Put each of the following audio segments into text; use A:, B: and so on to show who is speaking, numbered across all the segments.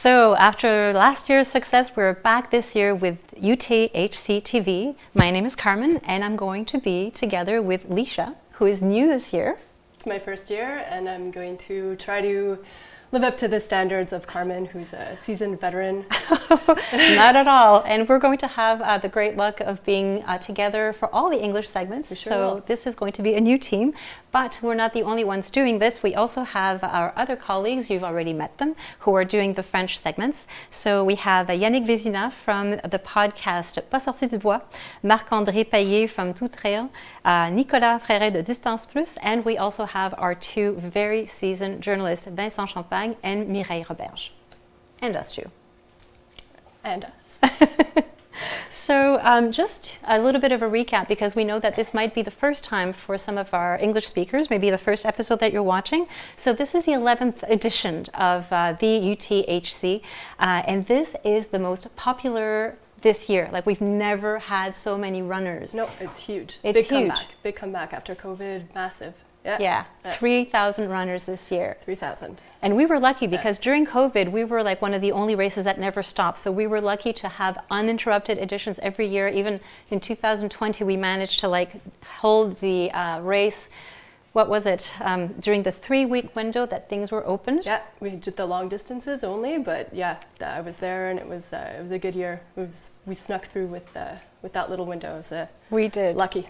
A: So, after last year's success, we're back this year with UTHC TV. My name is Carmen, and I'm going to be together with Lisha, who is new this year.
B: It's my first year, and I'm going to try to live up to the standards of Carmen, who's a seasoned veteran.
A: Not at all. And we're going to have uh, the great luck of being uh, together for all the English segments.
B: sure
A: so
B: will.
A: this is going to be a new team. But we're not the only ones doing this. We also have our other colleagues, you've already met them, who are doing the French segments. So we have uh, Yannick Vézina from the podcast Pas sorti du bois, Marc-André Paillet from Tout Trail, uh, Nicolas Fréret de Distance Plus, and we also have our two very seasoned journalists, Vincent Champagne and Mireille Roberge. And us too.
B: And us.
A: So, um, just a little bit of a recap because we know that this might be the first time for some of our English speakers, maybe the first episode that you're watching. So, this is the 11th edition of uh, the UTHC, uh, and this is the most popular this year. Like, we've never had so many runners.
B: No, it's huge.
A: It's
B: Big
A: huge.
B: comeback. Big comeback after COVID. Massive. Yeah.
A: Yeah,
B: Yeah.
A: 3,000 runners this year.
B: 3,000.
A: And we were lucky because during COVID, we were like one of the only races that never stopped. So we were lucky to have uninterrupted editions every year. Even in 2020, we managed to like hold the uh, race. What was it? Um, during the three-week window that things were opened.
B: Yeah, we did the long distances only, but yeah, I was there and it was uh, it was a good year. It was we snuck through with uh, with that little window. It was uh,
A: We did.
B: lucky.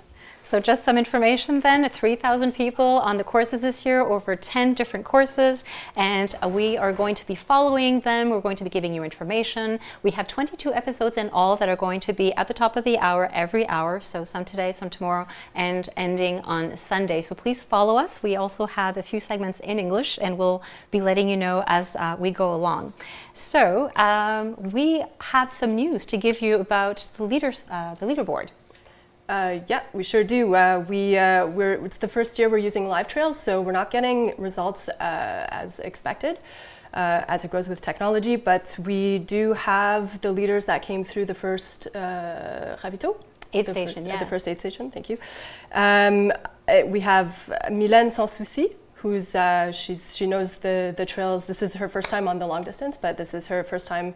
A: So just some information then, 3,000 people on the courses this year, over 10 different courses, and uh, we are going to be following them. We're going to be giving you information. We have 22 episodes in all that are going to be at the top of the hour every hour, so some today, some tomorrow, and ending on Sunday. So please follow us. We also have a few segments in English, and we'll be letting you know as uh, we go along. So um, we have some news to give you about the leaders, uh, the leaderboard.
B: Uh, yeah, we sure do. Uh, we uh, we're it's the first year we're using live trails, so we're not getting results uh, as expected. Uh, as it grows with technology, but we do have the leaders that came through the first uh, Ravito.
A: Aid
B: the
A: station,
B: first, uh,
A: yeah.
B: the first aid station. Thank you. Um, we have Mylène Sans Souci, who's uh, she's she knows the the trails. This is her first time on the long distance, but this is her first time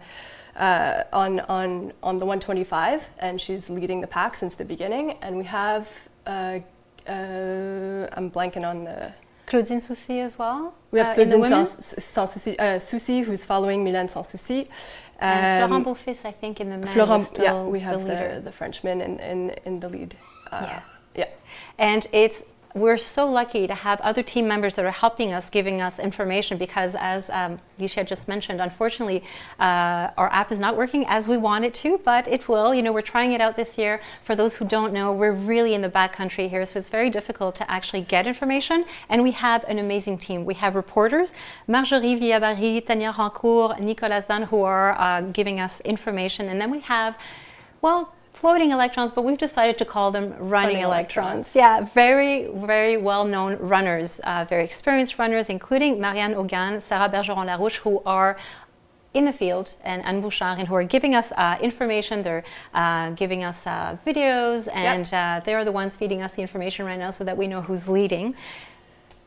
B: uh, on on on the 125, and she's leading the pack since the beginning. And we have uh, uh, I'm blanking on the.
A: Claudine Soucy as well.
B: We have
A: uh, in
B: Claudine. Sans, uh, Souci, who's following Mylène Sans Souci.
A: And
B: Um,
A: Florent Beaufils, I think, in the men
B: Florent, yeah, we have
A: the
B: the, the, Frenchman in, in, in the lead. Uh,
A: Yeah.
B: yeah.
A: And it's we're so lucky to have other team members that are helping us, giving us information because, as um, Lisha just mentioned, unfortunately, uh, our app is not working as we want it to, but it will. You know, we're trying it out this year. For those who don't know, we're really in the back country here, so it's very difficult to actually get information. And we have an amazing team. We have reporters, Marjorie Villabari, Tania Rancourt, Nicolas Dan, who are uh, giving us information. And then we have, well, floating electrons, but we've decided to call them running,
B: Running
A: electrons.
B: electrons.
A: Yeah, very, very well known runners, uh, very experienced runners, including Marianne Hogan, Sarah Bergeron Larouche, who are in the field, and Anne Bouchard, and who are giving us uh, information. They're uh, giving us uh, videos, and uh, they're the ones feeding us the information right now so that we know who's leading.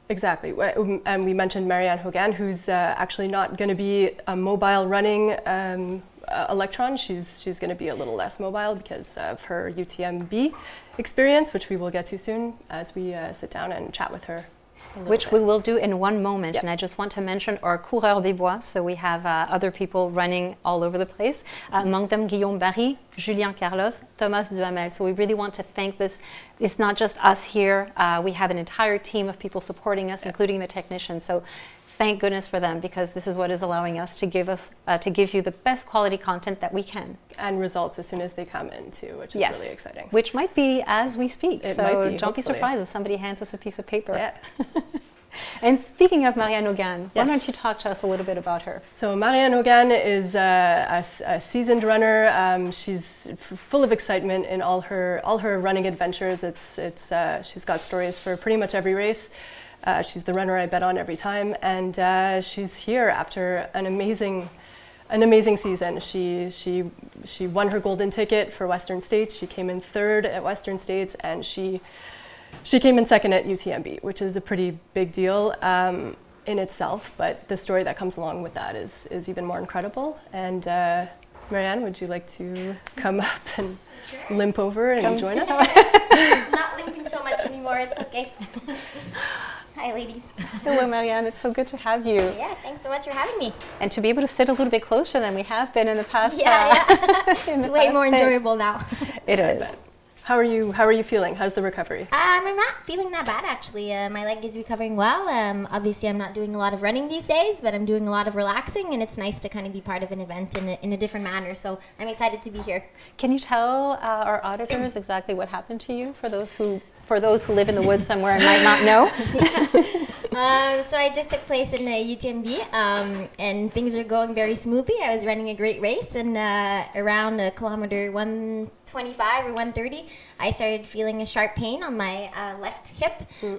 B: Exactly. Um, And we mentioned Marianne Hogan, who's uh, actually not going to be a mobile running um, uh, electron. She's, she's going to be a little less mobile because of her UTMB experience, which we will get to soon as we uh, sit down and chat with her.
A: which
B: bit.
A: we will do in one moment.
B: Yep.
A: And I just want to mention our Coureurs des Bois. So we have uh, other people running all over the place. Uh, among them, Guillaume Barry, Julien Carlos, Thomas Duhamel. So we really want to thank this. It's not just us here. Uh, we have an entire team of people supporting us, including the technicians. So thank goodness for them because this is what is allowing us to give us uh, to give you the best quality content that we can.
B: and results as soon as they come in too, which is
A: yes,
B: really exciting.
A: Which might be as we speak.
B: It
A: so
B: might be,
A: don't be surprised if somebody hands us a piece of paper.
B: Yeah.
A: And speaking of Marianne Hogan, why don't you talk to us a little bit about her?
B: So Marianne Hogan is a a, s- a seasoned runner. Um, she's f- full of excitement in all her all her running adventures. It's it's uh, she's got stories for pretty much every race. Uh, she's the runner I bet on every time, and uh, she's here after an amazing an amazing season. She she she won her golden ticket for Western States. She came in third at Western States, and she she came in second at UTMB, which is a pretty big deal. Um, in itself, but the story that comes along with that is, is even more incredible. And uh, Marianne, would you like to come up and
C: Sure.
B: limp over and
A: Come.
B: join us?
C: Not limping so much anymore. It's okay. Hi, ladies.
A: Hello, Marianne. It's so good to have you.
C: Yeah, thanks so much for having me.
A: And to be able to sit a little bit closer than we have been in the past.
C: Yeah,
A: uh,
C: yeah. It's way more
A: bit.
C: enjoyable now.
A: It is.
B: How are you? How are you feeling? How's the recovery?
C: Um, I'm not feeling that bad actually. Uh, my leg is recovering well. Um, obviously, I'm not doing a lot of running these days, but I'm doing a lot of relaxing, and it's nice to kind of be part of an event in a, in a different manner. So I'm excited to be here.
A: Can you tell uh, our auditors exactly what happened to you for those who for those who live in the woods somewhere and might not know?
C: Um, so I just took place in the UTMB, um, and things are going very smoothly. I was running a great race, and uh, around a kilometer 125 or 130, I started feeling a sharp pain on my uh, left hip,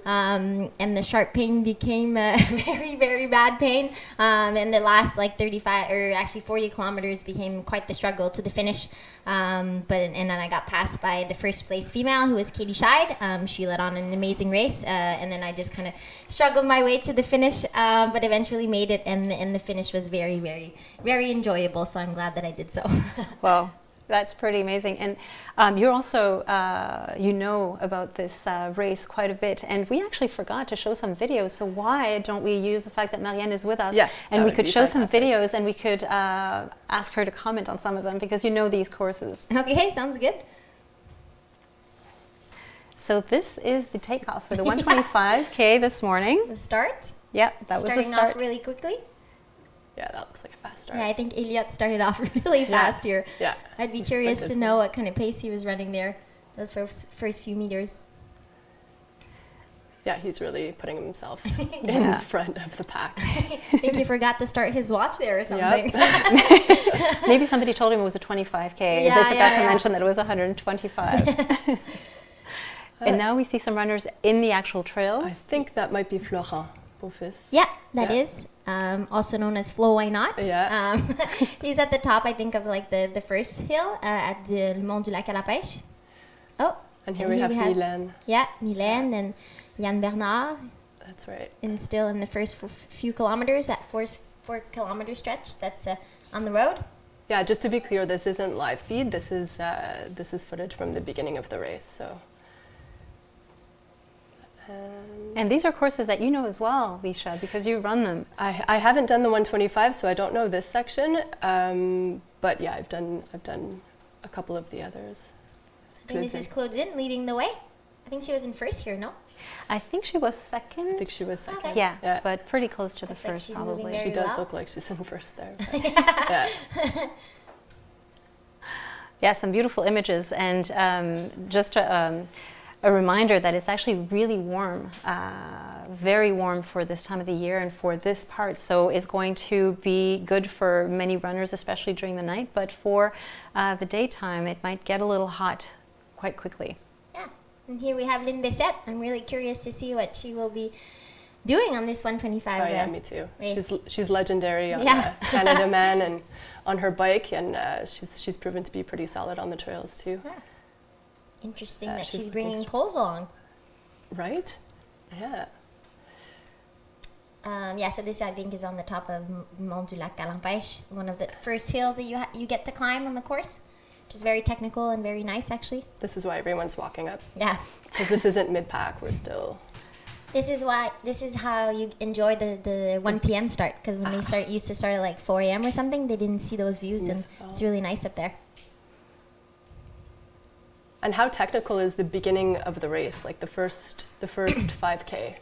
C: um, and the sharp pain became a very, very bad pain. Um, and the last like 35 or actually 40 kilometers became quite the struggle to the finish. Um, but and then I got passed by the first place female, who was Katie Schide. Um, she led on an amazing race, uh, and then I just kind of struggled my way to the finish, um, but eventually made it. And and the finish was very, very, very enjoyable. So I'm glad that I did so.
A: Well, that's pretty amazing. And um, you're also, uh, you know about this uh, race quite a bit. And we actually forgot to show some videos. So why don't we use the fact that Marianne is with us?
B: Yes,
A: and we could
B: be
A: show some videos and we could uh, ask her to comment on some of them because you know these courses.
C: okay, sounds good.
A: So this is the takeoff for the 125K this morning.
C: The start.
A: Yep, that was the start.
C: Starting off really quickly.
B: Yeah, that looks like a fast start.
C: Yeah, I think Elliot started off really fast here.
B: Yeah.
C: I'd be
B: He
C: curious to know what kind of pace he was running there. Those first, first few meters.
B: Yeah, he's really putting himself
A: Yeah.
B: in front of the pack.
C: I think he forgot to start his watch there or something.
A: Maybe somebody told him it was a 25K. they
C: Yeah,
A: forgot
C: yeah,
A: to
C: yeah.
A: mention that it was 125. and now we see some runners in the actual trails.
B: I think that might be Florent
C: Yeah, that
B: Yeah.
C: is um, also known as Flo. Why not?
B: Yeah.
C: Um, he's at the top, I think, of like the, the first hill uh, at the Mont du Lac à l'Empêche. Oh,
B: And here
C: And
B: we
C: here
B: have
C: we have-
B: Mylène.
C: yeah, Mylène and Jan Bernard,
B: That's right.
C: and still in the first f- few kilometers, that four, four kilometer stretch that's uh, on the road.
B: Yeah, just to be clear, this isn't live feed. This is uh, this is footage from the beginning of the race. So. Um,
A: And these are courses that you know as well, Lisha, because you run them.
B: I, I haven't done the 125, so I don't know this section. Um, but yeah, I've done I've done a couple of the others.
C: I think this is Claudine leading the way. I think she was in first here, no?
A: I think she was second.
B: I think she was second.
C: Okay.
A: Yeah,
B: Yeah.
A: but pretty close to the
C: Looks like
A: first,
C: she's
A: probably.
C: very
B: She does
C: well.
B: look like she's in first there. but- yeah.
A: Yeah, some beautiful images, and um, just a, um, a reminder that it's actually really warm, uh, very warm for this time of the year and for this part. So it's going to be good for many runners, especially during the night. But for uh, the daytime, it might get a little hot quite quickly.
C: Yeah. And here we have Lyne Bessette. I'm really curious to see what she will be doing on this 125.
B: Oh yeah,
C: uh,
B: me too.
C: race.
B: She's she's legendary on
C: Yeah.
B: uh, Canada Man and on her bike, and uh, she's she's proven to be pretty solid on the trails too.
C: Interesting
B: Yeah,
C: that
B: she's
C: she's, bringing poles along.
B: Right? Yeah.
C: Um, yeah, so this I think is on the top of Mont du Lac à l'Empêche, one of the first hills that you ha- you get to climb on the course, which is very technical and very nice actually.
B: This is why everyone's walking up
C: Yeah.
B: because this isn't mid pack. We're still.
C: This is why this is how you enjoy the, the 1 p.m. start because when they start used to start at like 4 a.m. or something, they didn't see those views and
B: Yes.
C: it's really nice up there.
B: And how technical is the beginning of the race? Like the first the first 5k.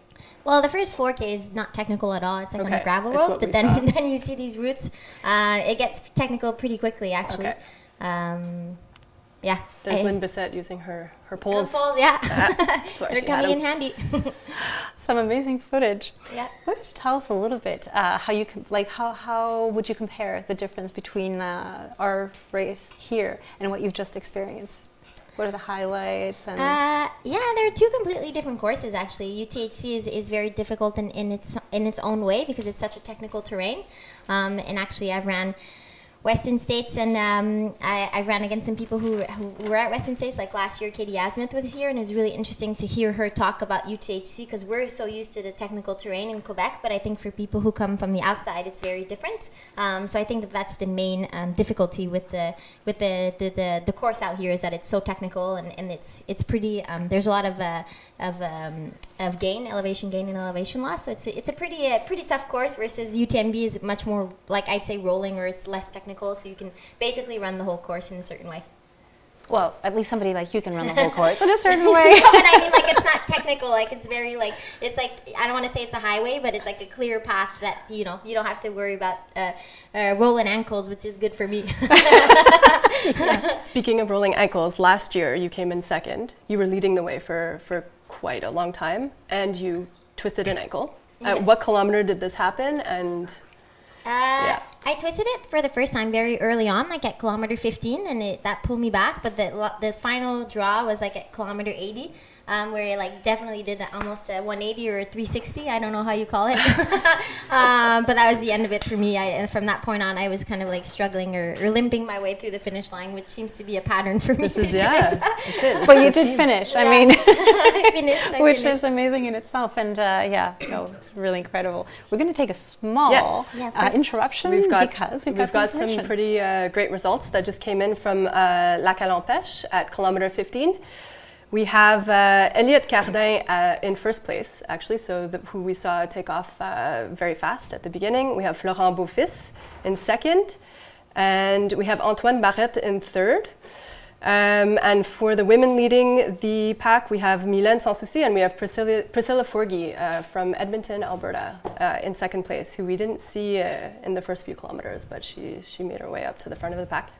C: Well, the first 4K is not technical at all. It's like on a gravel road, but then then you see these routes. Uh, it gets technical pretty quickly, actually.
B: Okay.
C: Um, yeah.
B: There's
C: I-
B: Lyne Bessette using her her
C: Her
B: poles.
C: poles, yeah. They're coming in handy.
A: Some amazing footage.
C: yeah.
A: Why don't you tell us a little bit uh, how you com- like how, how would you compare the difference between uh, our race here and what you've just experienced? What are the highlights? And
C: Uh, yeah, they're two completely different courses actually. UTHC is, is very difficult in, in its in its own way because it's such a technical terrain. Um, and actually, I've ran Western States, and um, I, I, ran against some people who, who, were at Western States. Like last year, Katie Asmuth was here, and it was really interesting to hear her talk about UTHC because we're so used to the technical terrain in Quebec. But I think for people who come from the outside, it's very different. Um, so I think that that's the main um, difficulty with the with the, the, the, the, course out here is that it's so technical and, and it's it's pretty. Um, there's a lot of uh, of um, of gain, elevation gain, and elevation loss. So it's a, it's a pretty uh, pretty tough course versus UTMB is much more like I'd say rolling or it's less technical, so you can basically run the whole course in a certain way.
A: Well, at least somebody like you can run the whole course in a certain way.
C: no, but I mean, like it's not technical. Like it's very like it's like I don't want to say it's a highway, but it's like a clear path that you know you don't have to worry about uh, uh, rolling ankles, which is good for me.
B: Speaking of rolling ankles, last year you came in second. You were leading the way for for quite a long time, and you twisted an ankle. Yeah. At what kilometer did this happen? And
C: uh, yeah. I twisted it for the first time very early on, like at kilometer 15, and it, that pulled me back. But the the final draw was like at kilometer 80, um, where it like definitely did almost a 180 or a 360. I don't know how you call it, um, but that was the end of it for me. I, and from that point on, I was kind of like struggling or, or, limping my way through the finish line, which seems to be a pattern for me.
B: This is, yeah,
A: but you did finish.
C: I
A: mean,
C: I finished, I
A: which
C: finished.
A: is amazing in itself. And uh, yeah, no, it's really incredible. We're going to take a small yes. yeah, uh, interruption
B: we've got,
A: because
B: we've, we've got, some, some pretty uh, great results that just came in from uh, Lac à l'Empêche at kilometer 15. We have uh, Elliot Cardin uh, in first place, actually, so the, who we saw take off uh, very fast at the beginning. We have Florent Beaufils in second, and we have Antoine Barrette in third. Um, and for the women leading the pack, we have Mylène Sansouci and we have Priscilla, Priscilla Forgy uh, from Edmonton, Alberta, uh, in second place, who we didn't see uh, in the first few kilometers, but she, she made her way up to the front of the pack.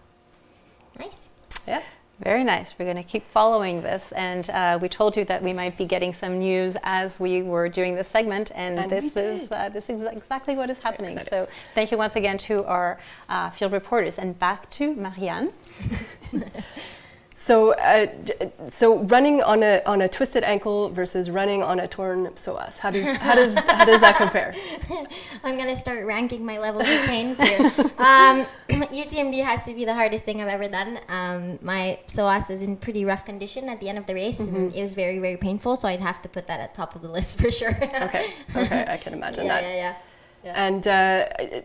C: Nice.
B: Yeah.
A: Very nice. We're going to keep following this. And uh, we told you that we might be getting some news as we were doing this segment. And,
B: and
A: this, is, uh, this is exactly what is happening. So thank you once again to our uh, field reporters. And back to Marianne.
B: So, uh, so running on a on a twisted ankle versus running on a torn psoas. How does how does how does that compare?
C: I'm gonna start ranking my levels of pain here. Um, UTMB has to be the hardest thing I've ever done. Um, my psoas was in pretty rough condition at the end of the race, mm-hmm. and it was very very painful. So I'd have to put that at top of the list for sure.
B: okay, okay, I can imagine
C: yeah,
B: that.
C: Yeah, yeah,
B: yeah. And. Uh,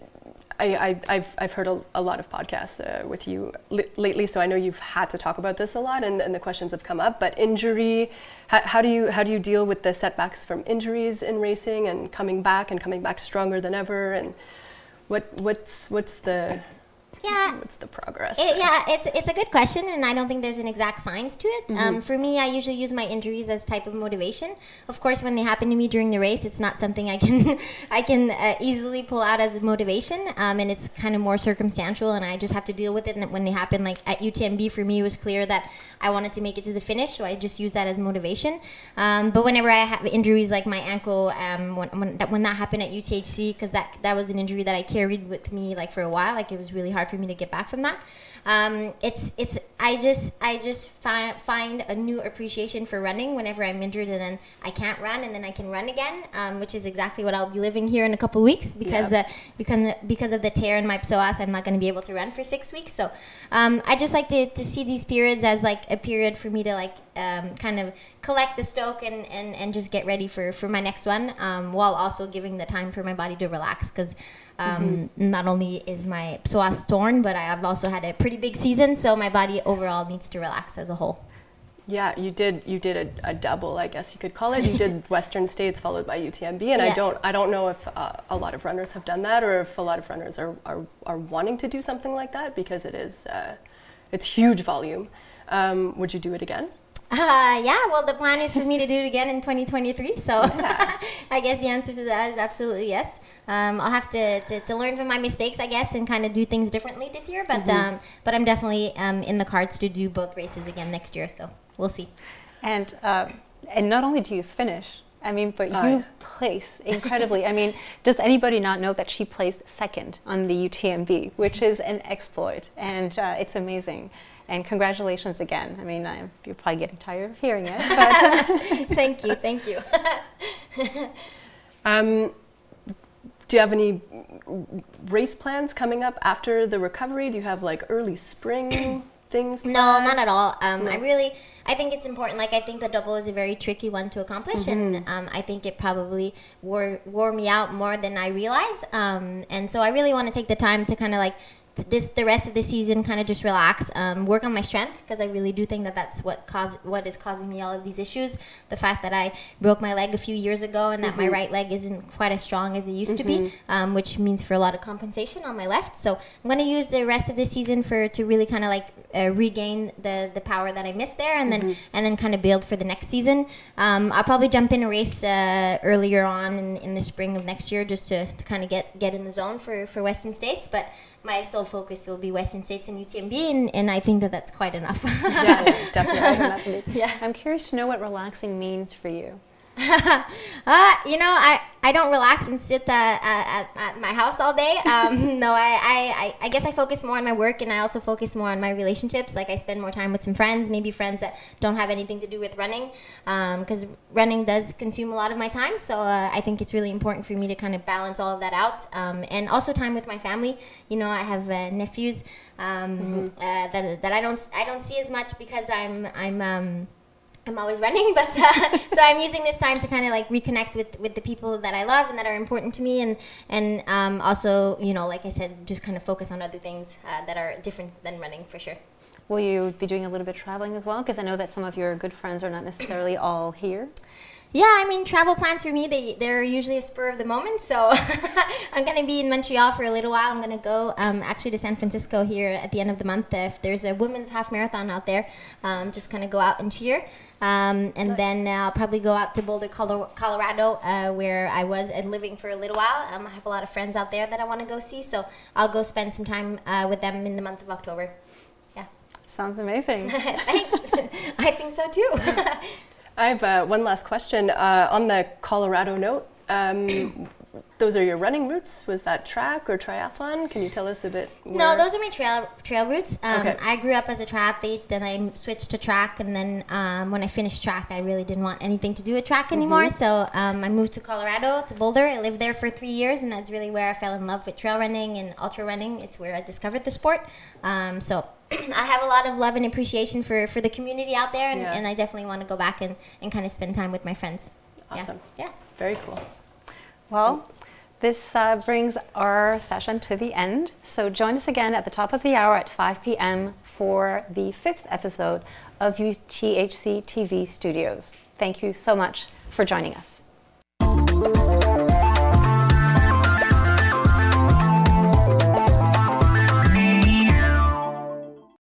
B: I, have I've heard a, a, lot of podcasts uh, with you li- lately, so I know you've had to talk about this a lot, and, and the questions have come up. But injury, how, how, do you how do you deal with the setbacks from injuries in racing and coming back and coming back stronger than ever? And what what's what's the
C: yeah.
B: What's the progress?
C: It, yeah, it's it's a good question, and I don't think there's an exact science to it. Um, mm-hmm. Um, for me, I usually use my injuries as type of motivation. Of course, when they happen to me during the race, it's not something I can I can uh, easily pull out as a motivation, um, and it's kind of more circumstantial, and I just have to deal with it. And when they happen, like at UTMB, for me, it was clear that I wanted to make it to the finish, so I just use that as motivation. Um, but whenever I have injuries like my ankle, um, when when that, when that happened at UTHC, because that that was an injury that I carried with me like for a while, like it was really hard for me to get back from that. Um, it's it's I just I just fi- find a new appreciation for running whenever I'm injured and then I can't run and then I can run again, um, which is exactly what I'll be living here in a couple weeks because uh, because because of the tear in my psoas, I'm not going to be able to run for six weeks. So um, I just like to, to see these periods as like a period for me to like um, kind of collect the stoke and, and, and just get ready for, for my next one um, while also giving the time for my body to relax because um, mm-hmm. not only is my psoas torn but I've also had a pretty big season so my body overall needs to relax as a whole.
B: Yeah, you did. You did a, a double, I guess you could call it. You did Western States followed by UTMB, and yeah. I don't. I don't know if uh, a lot of runners have done that, or if a lot of runners are, are, are wanting to do something like that because it is, uh, it's huge volume. Um, would you do it again?
C: Uh, yeah, well, the plan is for me to do it again in 2023. So yeah. I guess the answer to that is absolutely yes. Um, I'll have to, to, to, learn from my mistakes, I guess, and kind of do things differently this year. But mm-hmm. um, but I'm definitely um, in the cards to do both races again next year. So we'll see.
A: And uh, and not only do you finish, I mean, but oh, you yeah. place incredibly. I mean, does anybody not know that she placed second on the UTMB, which is an exploit, and uh, it's amazing. And congratulations again. I mean, I'm, you're probably getting tired of hearing it. But
C: thank you, thank you.
B: um, do you have any race plans coming up after the recovery? Do you have like early spring things?
C: No, not at all. Um,
B: No.
C: I really, I think it's important. Like, I think the double is a very tricky one to accomplish,
B: Mm-hmm.
C: and um, I think it probably wore wore me out more than I realized. Um, and so I really want to take the time to kind of like this the rest of the season, kind of just relax, um, work on my strength because I really do think that that's what cause what is causing me all of these issues. The fact that I broke my leg a few years ago and that my
B: Mm-hmm.
C: right leg isn't quite as strong as it used to be, um, which means for a lot of compensation on my left. So I'm going to use the rest of the season for to really kind of like uh, regain the the power that I missed there, and then and then kind of build for the next season. Um, I'll probably jump in a race uh, earlier on in, in the spring of next year just to, to kind of get get in the zone for for Western States, but. My sole focus will be Western States and UTMB, and, and I think that that's quite enough.
B: yeah, definitely.
C: yeah.
A: I'm curious to know what relaxing means for you.
C: Uh, you know, I, I don't relax and sit uh, at, at my house all day. Um, no, I, I, I guess I focus more on my work and I also focus more on my relationships. Like I spend more time with some friends, maybe friends that don't have anything to do with running, because running does consume a lot of my time. So uh, I think it's really important for me to kind of balance all of that out, um, and also time with my family. You know, I have uh, nephews um, uh, that, that I don't I don't see as much because I'm I'm. I'm always running, but uh, so I'm using this time to kind of like reconnect with, with the people that I love and that are important to me, and and um, also you know like I said, just kind of focus on other things uh, that are different than running for sure.
A: Will you be doing a little bit of traveling as well? Because I know that some of your good friends are not necessarily all here.
C: Yeah, I mean travel plans for me they they're usually a spur of the moment. So I'm gonna be in Montreal for a little while. I'm gonna go um, actually to San Francisco here at the end of the month. If there's a women's half marathon out there, um, just kind of go out and cheer. Um, and then I'll probably go out to Boulder, Colo- Colorado, uh, where I was uh, living for a little while. Um, I have a lot of friends out there that I want to go see, so I'll go spend some time uh, with them in the month of October. Yeah,
A: Sounds amazing.
C: thanks. I think so too.
B: I have uh, one last question uh, on the Colorado note. Um, those are your running routes. Was that track or triathlon? Can you tell us a bit?
C: No, those are my trail trail routes. Um,
B: Okay.
C: I grew up as a triathlete, then I switched to track, and then um, when I finished track, I really didn't want anything to do with track anymore. So um, I moved to Colorado, to Boulder. I lived there for three years, and that's really where I fell in love with trail running and ultra running. It's where I discovered the sport. Um, so I have a lot of love and appreciation for, for the community out there, and,
B: Yeah.
C: and I definitely want to go back and, and kind of spend time with my friends. Yeah.
B: Awesome.
C: Yeah.
B: Very cool.
A: Well, this uh, brings our session to the end. So join us again at the top of the hour at 5 p.m. for the fifth episode of UTHC TV Studios. Thank you so much for joining us.